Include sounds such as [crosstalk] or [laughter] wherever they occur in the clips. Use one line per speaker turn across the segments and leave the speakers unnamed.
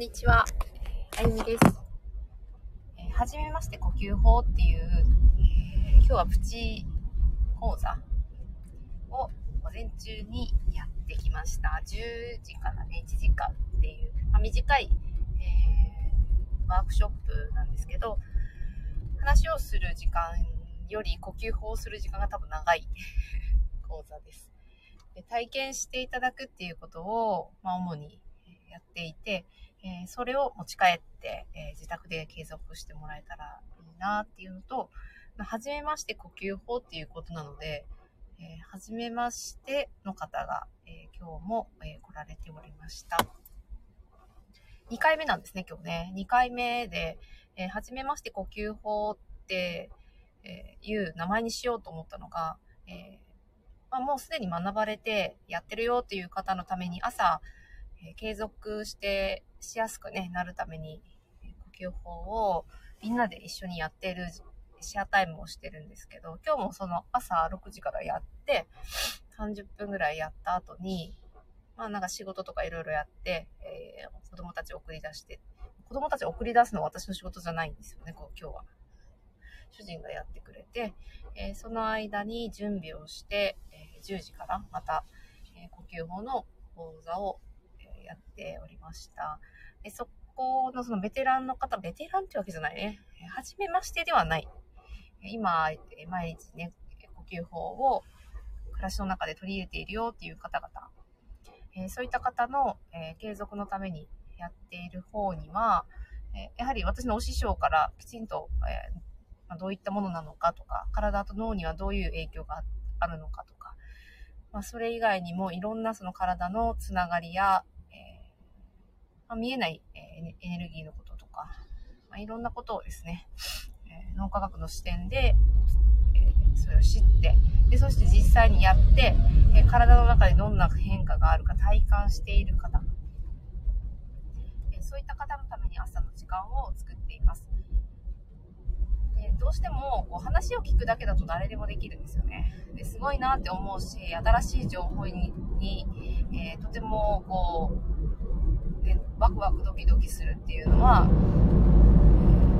にちは。あゆみです。えー、はじめまして呼吸法っていう、今日はプチ講座を午前中にやってきました。10時からね、1時間っていう、まあ、短い、えー、ワークショップなんですけど、話をする時間より呼吸法をする時間が多分長い [laughs] 講座です。で体験していただくっていうことを、まあ、主にやっていて、えー、それを持ち帰って、えー、自宅で継続してもらえたらいいなっていうのと、はじめまして呼吸法っていうことなので、えー、はじめましての方が、え今日も、え来られておりました。2回目なんですね、今日ね。2回目で、えはじめまして呼吸法って、えいう名前にしようと思ったのが、えまあ、もうすでに学ばれてやってるよっていう方のために朝、え継続してしやすく、ね、なるために、呼吸法をみんなで一緒にやっているシェアタイムをしてるんですけど、今日もその朝6時からやって、30分ぐらいやった後に、まあなんか仕事とかいろいろやって、えー、子供たち送り出して、子供たち送り出すのは私の仕事じゃないんですよね、こう今日は。主人がやってくれて、えー、その間に準備をして、えー、10時からまた、え呼吸法の講座をやっておりました。でそこのそのベテランの方、ベテランってわけじゃないね。はじめましてではない。今、毎日ね、呼吸法を暮らしの中で取り入れているよっていう方々、えー、そういった方の、えー、継続のためにやっている方には、えー、やはり私のお師匠からきちんと、えまあ、どういったものなのかとか、体と脳にはどういう影響があるのかとか、まあ、それ以外にもいろんなその体のつながりや、まあ、見えない、えエネルギーのこととか、まあ、いろんなことをですね、え脳科学の視点で、えそれを知って、で、そして実際にやって、え体の中でどんな変化があるか体感している方、えそういった方のために朝の時間を作っています。どうしてもこう話を聞くだけだと誰でもできるんですよね。ですごいなって思うし、新しい情報に、えー、とてもこう、ワクワクドキドキするっていうのは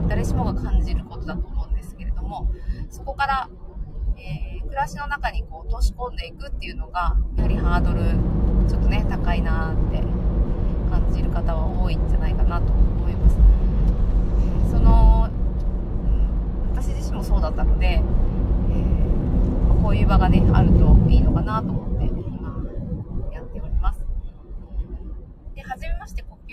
誰しもが感じることだと思うんですけれどもそこから、えー、暮らしの中にこう落とし込んでいくっていうのがやはりハードルちょっとね高いなって感じる方は多いんじゃないかなと思います。その私自身もそうだったので、えー、こういう場がねあるといいのかなと思ってじめま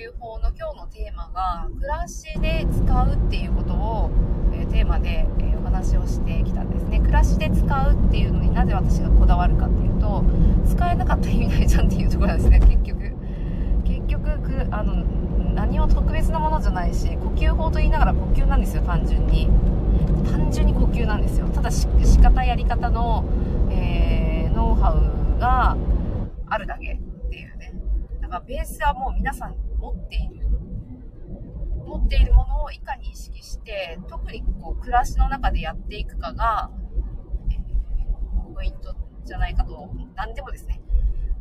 して呼吸法の今日のテーマが暮らしで使うっていうことを、え、テーマで、え、お話をしてきたんですね。暮らしで使うっていうのになぜ私がこだわるかっていうと使えなかった意味ないじゃんっていうところなんですね。結局結局あの何も特別なものじゃないし呼吸法と言いながら呼吸なんですよ単純に。単純に呼吸なんですよ。ただ仕方やり方の、えー、ノウハウがあるだけだからベースはもう皆さん持っている。持っているものをいかに意識して、特にこう暮らしの中でやっていくかが、えー、ポイントじゃないかと、何でもですね、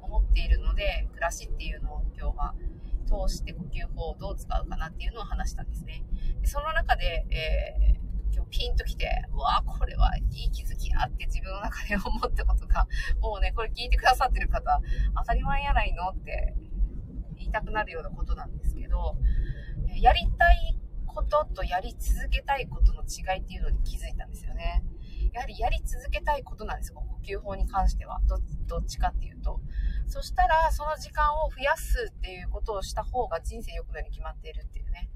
思っているので、暮らしっていうのを今日は通して呼吸法をどう使うかなっていうのを話したんですね。でその中で、えー、今日ピンときて、うわこれはいい気づきやって自分の中で思ったことが、もうね、これ聞いてくださってる方、当たり前やないのって言いたくなるようなことなんですけど、やりたいこととやり続けたいことの違いっていうのに気づいたんですよね。やはりやり続けたいことなんですよ、呼吸法に関しては。どどっちかっていうと。そしたら、その時間を増やすっていうことをした方が人生良くなるに決まっているっていうね。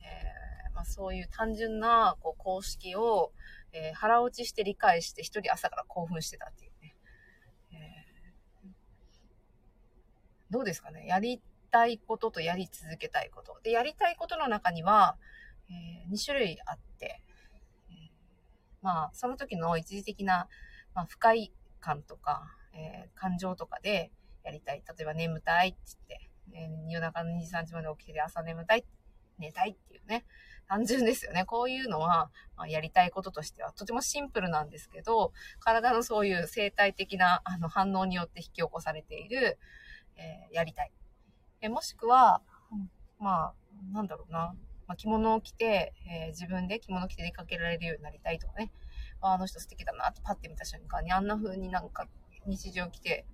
えー、まあ、そういう単純なこう公式を、えー、腹落ちして理解して一人朝から興奮してたっていうね。えー、どうですかね？やりたいこととやり続けたいこと。で、やりたいことの中には、えー、2種類あって、まあ、その時の一時的な、まあ、不快感とか、えー、感情とかでやりたい。例えば眠たいって言って、えー、夜中の2時3時まで起きて朝眠たい、寝たいっていうね。単純ですよね。こういうのは、まあ、やりたいこととしてはとてもシンプルなんですけど、体のそういう生態的なあの反応によって引き起こされている、えー、やりたい。えもしくは、まあ、なんだろうな。まあ、着物を着て、えー、自分で着物着て出かけられるようになりたいとかね。あの人素敵だなってパッて見た瞬間にあんな風になんか日常着て、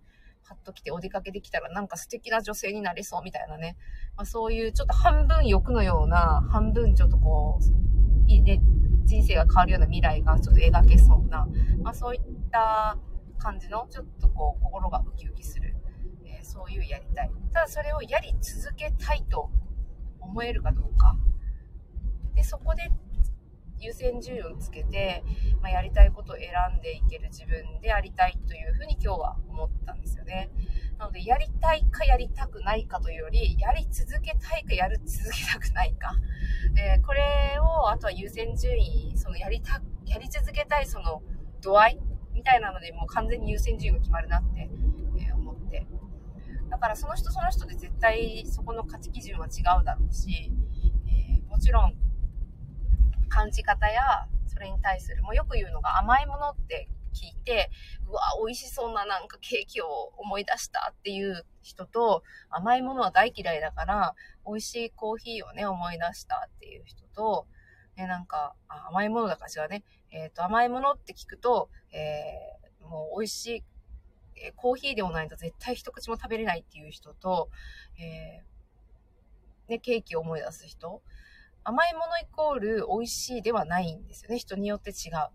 パッと来てお出かけできたらなんか素敵な女性になれそうみたいなね。まあ、そういうちょっと半分欲のような、半分ちょっとこう、いいね、人生が変わるような未来がちょっと描けそうな、まあ、そういった感じの、ちょっとこう、心がウキウキする、えー、そういうやりたい。ただそれをやり続けたいと思えるかどうか。で、そこで優先順位をつけて、まあ、やりたいことを選んでいける自分でありたいというふうに今日は思ったんですよね。なので、やりたいかやりたくないかというより、やり続けたいかやる続けたくないか。で、これを、あとは優先順位、そのやりた、やり続けたいその度合いみたいなので、もう完全に優先順位が決まるなって、え、思って。だからその人その人で絶対そこの価値基準は違うだろうし、えー、もちろん感じ方や、それに対する、もうよく言うのが甘いものって聞いて、うわ、美味しそうななんかケーキを思い出したっていう人と、甘いものは大嫌いだから、美味しいコーヒーをね、思い出したっていう人と、ね、なんか、甘いものだから違うね。えっ、ー、と、甘いものって聞くと、えー、もう美味しい、え、コーヒーでもないと絶対一口も食べれないっていう人と、えー、ね、ケーキを思い出す人。甘いものイコール美味しいではないんですよね。人によって違う。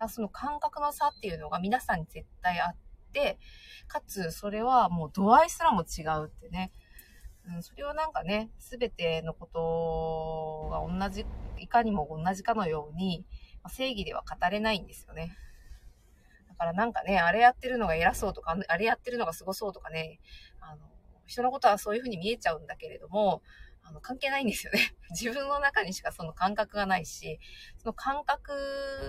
うん、その感覚の差っていうのが皆さんに絶対あって、かつそれはもう度合いすらも違うってね。うん、それはなんかね、すべてのことが同じ、いかにも同じかのように、正義では語れないんですよね。からなんかね、あれやってるのが偉そうとか、あれやってるのがすごそうとかね、あの、人のことはそういうふうに見えちゃうんだけれども、あの、関係ないんですよね。[laughs] 自分の中にしかその感覚がないし、その感覚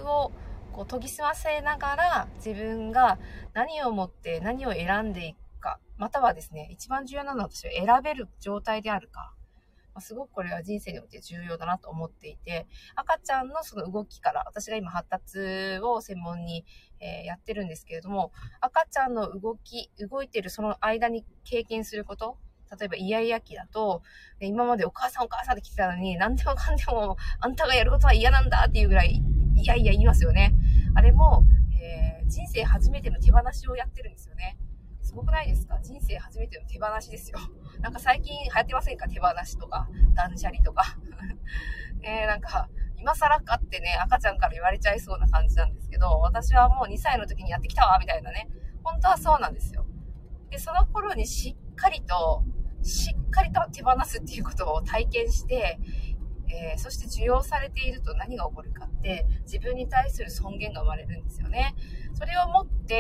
をこう研ぎ澄ませながら自分が何を持って何を選んでいくか、またはですね、一番重要なのは私は選べる状態であるか。ま、すごくこれは人生において重要だなと思っていて、赤ちゃんのその動きから、私が今発達を専門に、えー、やってるんですけれども、赤ちゃんの動き、動いてるその間に経験すること、例えばイヤイヤ期だと、今までお母さんお母さんって来てたのに、何でもかんでもあんたがやることは嫌なんだっていうぐらい、いやいや言いますよね。あれも、えー、人生初めての手放しをやってるんですよね。すごくないですか？人生初めての手放しですよ。[laughs] なんか最近流行ってませんか？手放しとか、断捨離とか。[laughs] え、なんか、今更かってね、赤ちゃんから言われちゃいそうな感じなんですけど、私はもう2歳の時にやってきたわ、みたいなね。本当はそうなんですよ。で、その頃にしっかりと、しっかりと手放すっていうことを体験して、えー、そして受容されていると何が起こるかって自分に対する尊厳が生まれるんですよね。それをもって、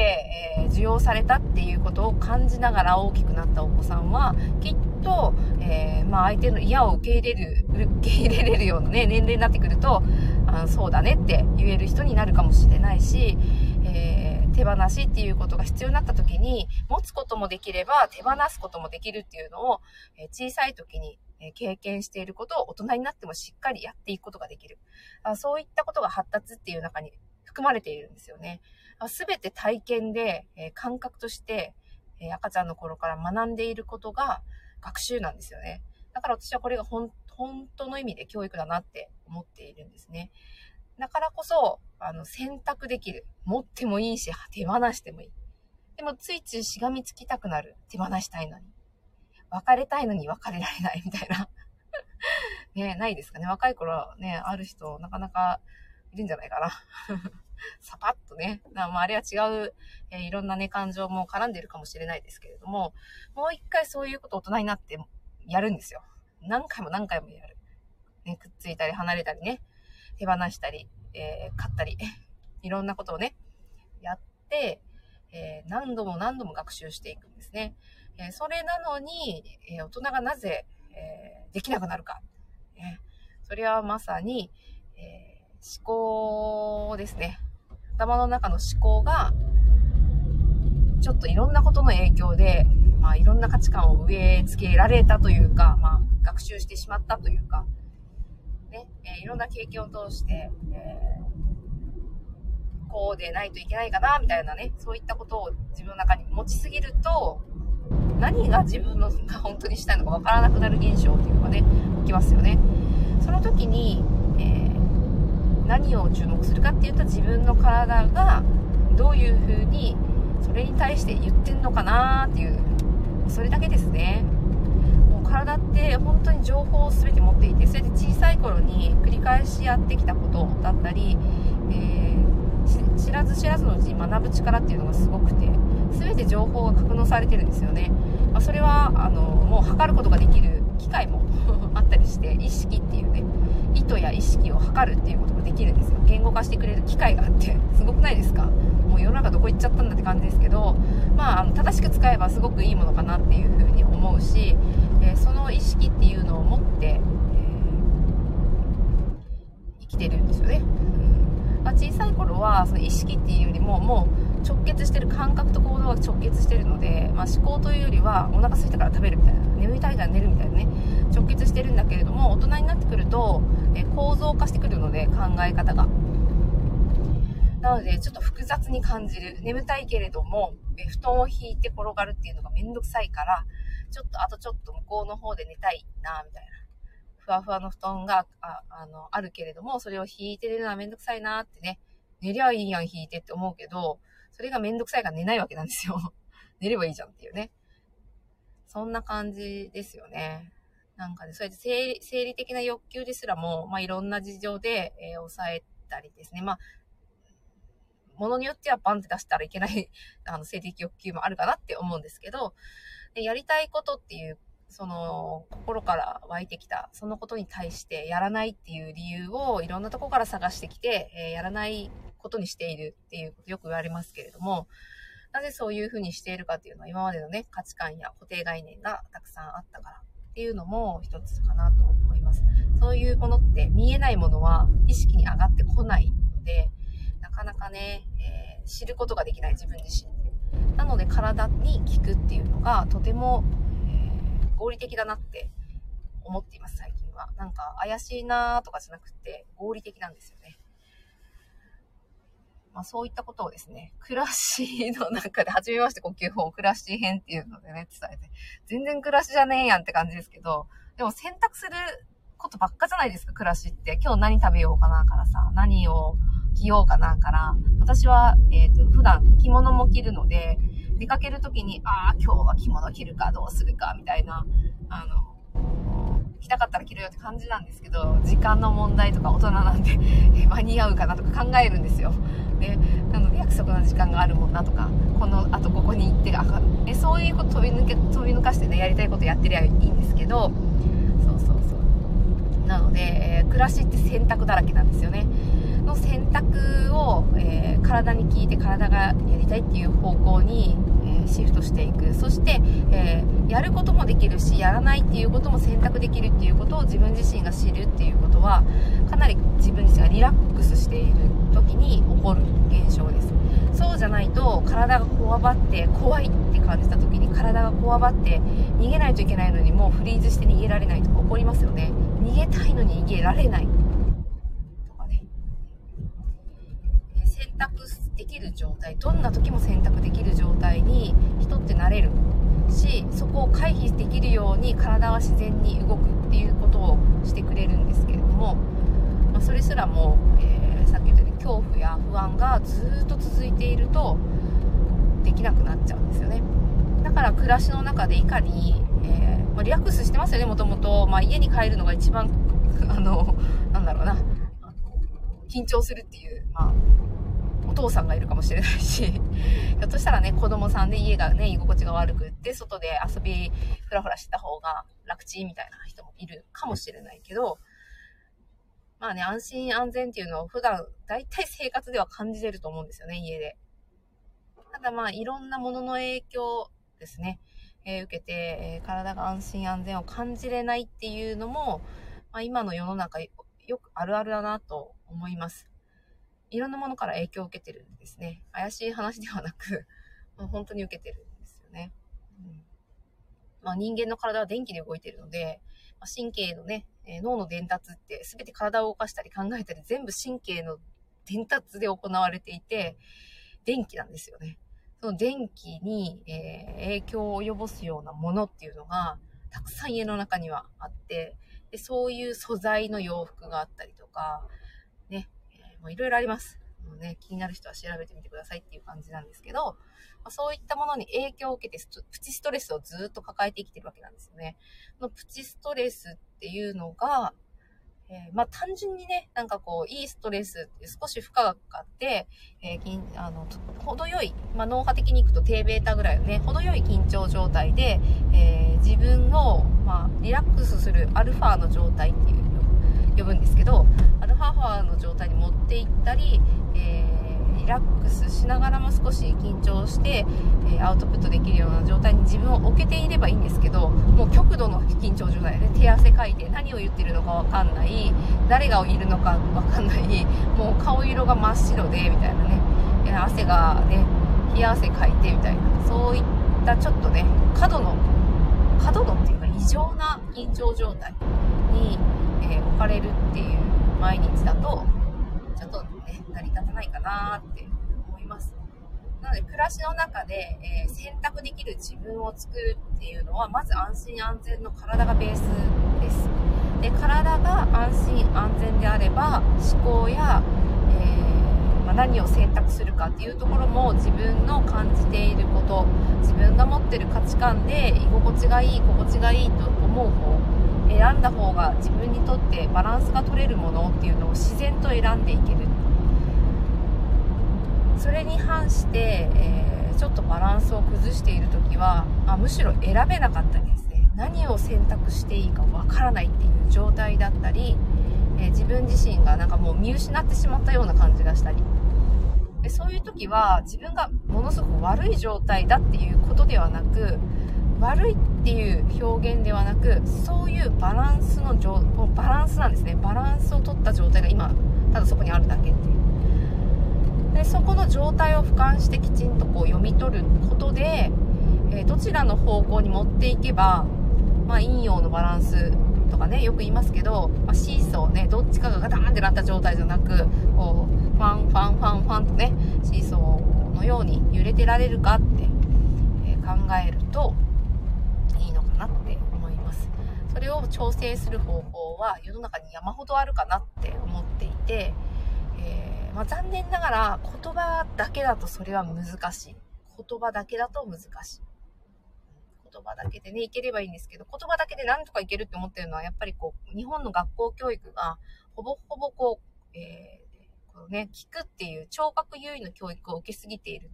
えー、受容されたっていうことを感じながら大きくなったお子さんはきっと、えー、まあ、相手の嫌を受け入れる受け入れれるような、ね、年齢になってくるとあそうだねって言える人になるかもしれないし、え手放しっていうことが必要になった時に、持つこともできれば手放すこともできるっていうのを、え小さい時にえ経験していることを大人になってもしっかりやっていくことができる。あそういったことが発達っていう中に含まれているんですよね。すべて体験で、え感覚として、え赤ちゃんの頃から学んでいることが学習なんですよね。だから私はこれが本当の意味で教育だなって思っているんですね。だからこそ、あの、選択できる。持ってもいいし、手放してもいい。でも、ついついしがみつきたくなる。手放したいのに。別れたいのに別れられないみたいな。[laughs] ねないですかね。若い頃ね、ある人、なかなかいるんじゃないかな。サパッとね。まあ、あれは違う、えー、いろんなね、感情も絡んでるかもしれないですけれども、もう一回そういうこと大人になってやるんですよ。何回も何回もやる。ね、くっついたり離れたりね。手放したり、えー、買ったり、いろんなことをね、やって、えー、何度も何度も学習していくんですね。え、それなのに、え大人がなぜ、えできなくなるか。えそれはまさに、え思考ですね。頭の中の思考が、ちょっといろんなことの影響で、まあいろんな価値観を植え付けられたというか、まあ学習してしまったというか、ね、え、いろんな経験を通して、えー、こうでないといけないかな、みたいなね、そういったことを自分の中に持ちすぎると、何が自分のが本当にしたいのかわからなくなる現象っていうのがね起き、ますよね。その時に、えー、何を注目するかっていうと自分の体がどういう風にそれに対して言ってんのかなっていうそれだけですねもう体って本当に情報を全て持っていてそれで小さい頃に繰り返しやってきたことだったり、えー、知らず知らずのうちに学ぶ力っていうのがすごくて全て情報が格納されてるんですよね、まあ、それはあのもう測ることができる機械も [laughs] あったりして意識っていうね意図や意識を測るっていうことができるんですよ。言語化してくれる機械があってすごくないですか？もう世の中どこ行っちゃったんだって感じですけどまあ正しく使えばすごくいいものかなっていうふうに思うし、えー、その意識っていうのを持って、えー、生きてるんですよね、うん。まあ、小さい頃はその意識っていうよりももう直結してる感覚と行動が直結してるので、まあ、思考というよりはお腹空いたから食べるみたいな眠いたいから寝るみたいなね直結してるんだけれども大人になってくると、え構造化してくるので考え方が。なのでちょっと複雑に感じる。眠たいけれども、え布団を引いて転がるっていうのがめんどくさいからちょっとあとちょっと向こうの方で寝たいなみたいな。ふわふわの布団がああのあるけれどもそれを引いて寝るのはめんどくさいなってね寝りゃいいやん引いてって思うけどそれがめんどくさいから寝ないわけなんですよ [laughs] 寝ればいいじゃんっていうねそんな感じですよね。なんかね、そうやって生理生理的な欲求ですらも、まあ、いろんな事情で、えー、抑えたりですね。まあ、ものによってはバンって出したらいけない [laughs] あの、性的欲求もあるかなって思うんですけど、でやりたいことっていう、その、心から湧いてきた、そのことに対してやらないっていう理由をいろんなとこから探してきて、えー、やらないことにしているっていうことよく言われますけれども、なぜそういうふうにしているかっていうのは今までのね、価値観や固定概念がたくさんあったからっていうのも一つかなと思います。そういうものって見えないものは意識に上がってこないので、なかなかね、えー、知ることができない自分自身で。なので体に効くっていうのがとても、えー、合理的だなって思っています、最近は。なんか怪しいなとかじゃなくて合理的なんですよね。まあ、そういったことをですね、暮らしの中で、初めまして呼吸法、暮らし編っていうのでね、伝えて、全然暮らしじゃねえやんって感じですけど、でも選択することばっかじゃないですか、暮らしって。今日何食べようかなからさ、何を着ようかなから、私は、えっ、ー、と、普段着物も着るので、出かけるときに、ああ、今日は着物着るか、どうするか、みたいな、あの、着たかったら着るよって感じなんですけど、時間の問題とか大人なんで [laughs] 間に合うかなとか考えるんですよ。で、なので約束の時間があるもんなとか、この後ここに行って、あえそういうこと飛び抜け、飛び抜かしてね、やりたいことやってりゃいいんですけど、そうそうそう。なので、えー、暮らしって選択だらけなんですよね。の選択を、えー、体に聞いて体がやりたいっていう方向に、えシフトしていくそして、えー、やることもできるしやらないっていうことも選択できるっていうことを自分自身が知るっていうことはかなり自分自身がリラックスしている時に起こる現象です。そうじゃないと体がこわばって怖いって感じた時に体がこわばって逃げないといけないのにもうフリーズして逃げられないとか起こりますよね。逃げたいのに逃げられない。とかね。選択できる状態どんな時も選択できる状態に人ってなれる。しそこを回避できるように体は自然に動くっていうことをしてくれるんですけれども、まあ、それすらも、えー、さっき言ったように恐怖や不安がずっと続いているとできなくなっちゃうんですよね。だから暮らしの中でいかに、えー、まあ、リラックスしてますよねもともと、まあ、家に帰るのが一番あのなんだろうな。緊張するっていう、まあ、お父さんがいるかもしれないし、[laughs] ひょっとしたらね、子供さんで家がね、居心地が悪くって、外で遊び、ふらふらしてた方が楽ちんみたいな人もいるかもしれないけど、まあね、安心安全っていうのを普段、大体生活では感じてると思うんですよね、家で。ただまあ、いろんなものの影響ですね、えー、受けて、えー、体が安心安全を感じれないっていうのも、まあ、今の世の中よくあるあるだなと思います。いろんなものから影響を受けてるんですね。怪しい話ではなく、[laughs] まあ、本当に受けてるんですよね。うんまあ、人間の体は電気で動いてるので、まあ、神経のね、えー、脳の伝達って全て体を動かしたり考えたり全部神経の伝達で行われていて、電気なんですよね。その電気に、えー、影響を及ぼすようなものっていうのが、たくさん家の中にはあって、で、そういう素材の洋服があったりとか、ね、もういろいろあります。もうね、気になる人は調べてみてくださいっていう感じなんですけど、まあ、そういったものに影響を受けてプチストレスをずっと抱えてきてるわけなんですよね。のプチストレスっていうのが、えー、まあ、単純にね、なんかこう、いいストレスって少し負荷がかかって、えー、あの、程よい、まあ、脳波的に行くと低ベータぐらいのね、程よい緊張状態で、えー、自分を、まあ、リラックスするアルファの状態っていう呼ぶんですけど、アルファファの状態に持っていったり、えーリラックスしながらも少し緊張して、えー、アウトプットできるような状態に自分を置けていればいいんですけどもう極度の緊張状態で手汗かいて何を言ってるのかわかんない誰がいるのかわかんないもう顔色が真っ白でみたいなね汗がね冷や汗かいてみたいなそういったちょっとね過度の過度のっていうか異常な緊張状態に、かれるっていう毎日だとちょっとね成り立たないかなって思います。なので、暮らしの中で、えー、選択できる自分を作るっていうのは、まず安心安全の体がベースです。で、体が安心安全であれば、思考や、えー、まあ、何を選択するかっていうところも自分の感じていること、自分が持ってる価値観で居心地がいい、心地がいいと思う方、選んだ方が自分にとってバランスが取れるものっていうのを自然と選んでいける。それに反して、えー、ちょっとバランスを崩している時はあむしろ選べなかったりですね。何を選択していいかわからないっていう状態だったり、えー、自分自身がなんかもう見失ってしまったような感じがしたり。でそういう時は自分がものすごく悪い状態だっていうことではなく悪いっていう表現ではなくそういうバランスのバランスなんですね。バランスを取った状態が今ただそこにあるだけっていう。でそこの状態を俯瞰してきちんとこう読み取ることで、えー、どちらの方向に持っていけば、まあ、陰陽のバランスとかねよく言いますけど、まあ、シーソーねどっちかがガタンってなった状態じゃなくこうファンファンファンファンとねシーソーのように揺れてられるかって、え、考えるといいのかなって思いますそれを調整する方法は世の中に山ほどあるかなって思っていて、えーまあ、残念ながら言葉だけだとそれは難しい。言葉だけだと難しい。言葉だけでね、いければいいんですけど、言葉だけでなんとかいけるって思ってるのは、やっぱりこう、日本の学校教育が、ほぼほぼこう、えー、こうね、聞くっていう聴覚優位の教育を受けすぎている。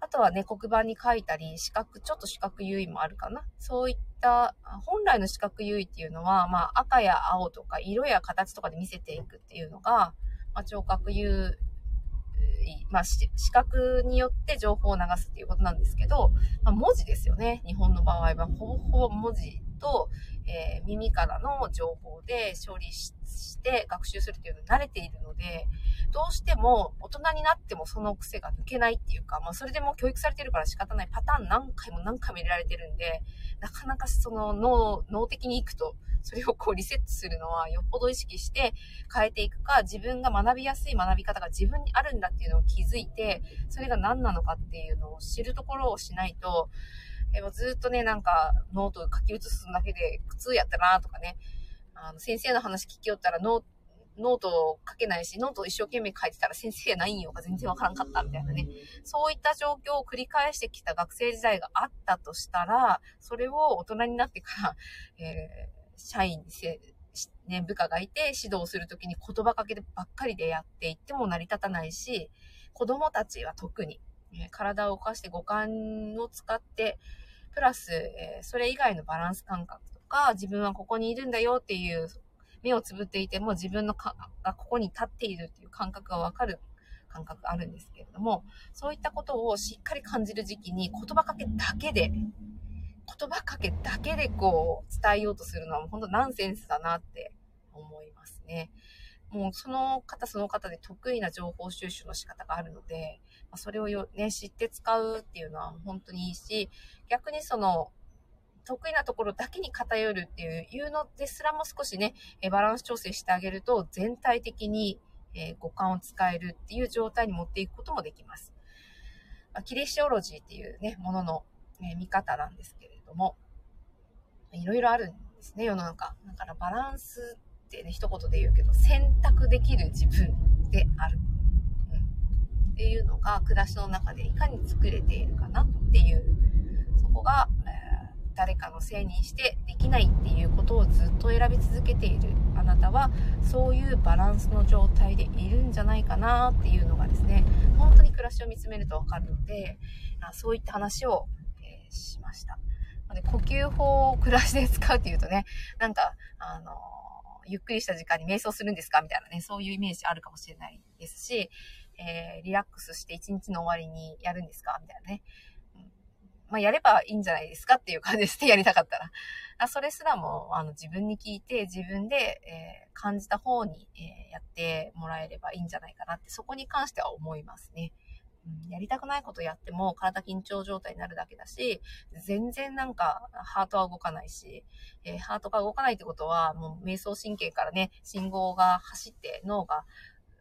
あとはね、黒板に書いたり、視覚、ちょっと視覚優位もあるかな。そういった、本来の視覚優位っていうのは、まあ、赤や青とか、色や形とかで見せていくっていうのが、まあ、聴覚優位、まあ、視覚によって情報を流すっていうことなんですけど、まあ、文字ですよね。日本の場合は、ほぼほぼ文字と、えー、耳からの情報で処理して学習するっていうのに慣れているので、どうしても大人になってもその癖が抜けないっていうか、まあそれでも教育されてるから仕方ないパターン何回も何回も入れられてるんで、なかなかその脳、脳的に行くと、それをこうリセットするのはよっぽど意識して変えていくか、自分が学びやすい学び方が自分にあるんだっていうのを気づいて、それが何なのかっていうのを知るところをしないと、えずっとね、なんかノート書き写すだけで苦痛やったなとかね、あの先生の話聞きよったらノートノート書けないし、ノート一生懸命書いてたら先生何言いよんか全然わからんかったみたいなね。そういった状況を繰り返してきた学生時代があったとしたら、それを大人になってから、えー、社員にせ、ね、部下がいて指導するときに言葉かけばっかりでやっていっても成り立たないし、子供たちは特に、体を動かして五感を使って、プラス、えー、それ以外のバランス感覚とか、自分はここにいるんだよっていう目をつぶっていても自分のかがここに立っているっていう感覚がわかる感覚があるんですけれども、そういったことをしっかり感じる時期に言葉かけだけで、言葉かけだけでこう伝えようとするのは本当ナンセンスだなって思いますね。もうその方その方で得意な情報収集の仕方があるので、それをよ、ね、知って使うっていうのは本当にいいし、逆にその得意なところだけに偏るっていうのですらも少しね、バランス調整してあげると全体的に、え五感を使えるっていう状態に持っていくこともできます。ま、キレシオロジーっていうね、ものの、え見方なんですけれども、いろいろあるんでですね、世の中。だからバランスってね、一言で言うけど、選択できる自分である。っていうのが暮らしの中でいかに作れているかなっていう、そこが、えー、誰かのせいにしてできないっていうことをずっと選び続けているあなたは、そういうバランスの状態でいるんじゃないかなっていうのがですね、本当に暮らしを見つめるとわかるので、そういった話を、えー、しました。で呼吸法を暮らしで使うっていうとね、なんか、あの、ゆっくりした時間に瞑想するんですかみたいなね、そういうイメージあるかもしれないですし、えー、リラックスして一日の終わりにやるんですか？みたいなね。うん、まあ、やればいいんじゃないですかっていう感じですね、やりたかったら。あそれすらも、あの、自分に聞いて、自分で、えー、感じた方に、えー、やってもらえればいいんじゃないかなって、そこに関しては思いますね。うん、やりたくないことやっても体緊張状態になるだけだし、全然なんかハートは動かないし、えー、ハートが動かないってことはもう瞑想神経からね、信号が走って脳が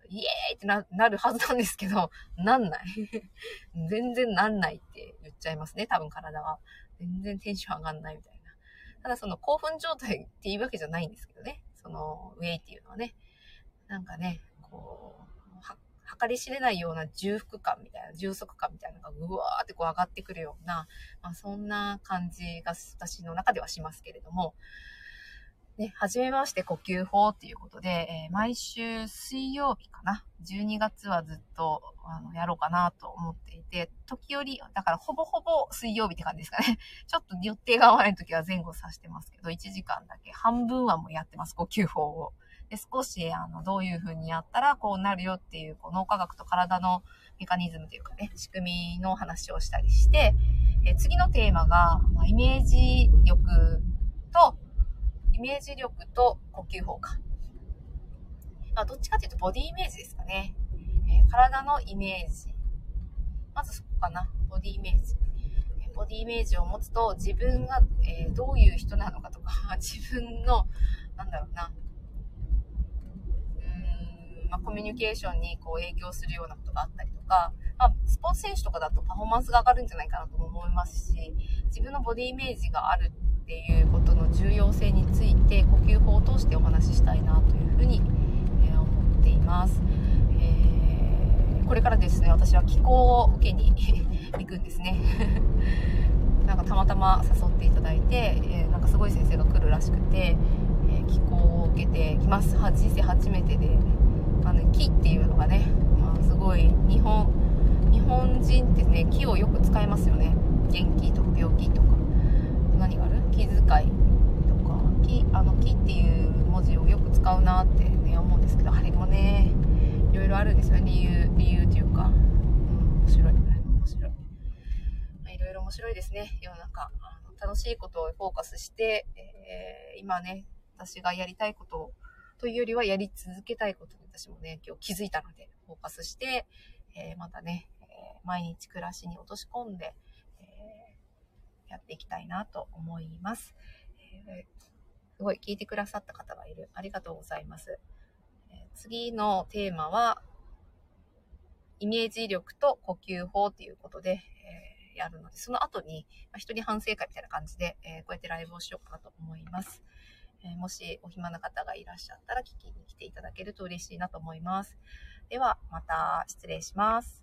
イエーイってななるはずなんですけど、[laughs] なんない。[laughs] 全然なんないって言っちゃいますね、多分体は。全然テンション上がんないみたいな。ただその興奮状態っていうわけじゃないんですけどね。そのウェイっていうのはね。なんかね、こう、計り知れないような重複感みたいな、充足感みたいなのがうわーってこう上がってくるような、まあ、そんな感じが私の中ではしますけれども、ね、はじめまして呼吸法っていうことで、えー、毎週水曜日かな？12月はずっと、あの、やろうかなと思っていて、時折、だからほぼほぼ水曜日って感じですかね。[laughs] ちょっと予定が合わない時は前後させてますけど、1時間だけ、半分はもうやってます、呼吸法を。で、少し、あの、どういう風にやったらこうなるよっていう、こう、脳科学と体のメカニズムというかね、仕組みの話をしたりして、え次のテーマが、まあ、イメージ力と、イメージ力と呼吸法か。まあ、どっちかというとボディイメージですかね。えー、体のイメージ。まずそこかな。ボディイメージ。ボディイメージを持つと自分が、えー、どういう人なのかとか、[laughs] 自分の、なんだろうな、うーんまあ、コミュニケーションにこう影響するようなことがあったりとか、まあ、スポーツ選手とかだとパフォーマンスが上がるんじゃないかなと思いますし、自分のボディイメージがあるっていうことの重要性について呼吸法を通してお話ししたいなというふうに、え思っています。えー、これからですね、私は気候を受けに [laughs] 行くんですね。[laughs] なんかたまたま誘っていただいて、えー、なんかすごい先生が来るらしくて、えー、気候を受けてきます。人生初めてで、あの木っていうのがね、まあ、すごい日本日本人ってね木をよく使いますよね元気とか病気とか何がある？気遣いとか木あの木っていう文字をよく使うなってね思うんですけどあれもねいろいろあるんですよね。理由理由というか、うん、面白い。面白い、まあ、いろいろ面白いですね。世の中。楽しいことをフォーカスして、えー、今ね私がやりたいことというよりはやり続けたいことに私もね、今日気づいたので、フォーカスして、えー、またね、え、毎日暮らしに落とし込んで、やっていきたいなと思います。えすごい聞いてくださった方がいる。ありがとうございます。え次のテーマは、イメージ力と呼吸法ということで、えやるので、その後に、まあ、一人反省会みたいな感じで、えこうやってライブをしようかなと思います。えもしお暇な方がいらっしゃったら聞きに来ていただけると嬉しいなと思います。では、また失礼します。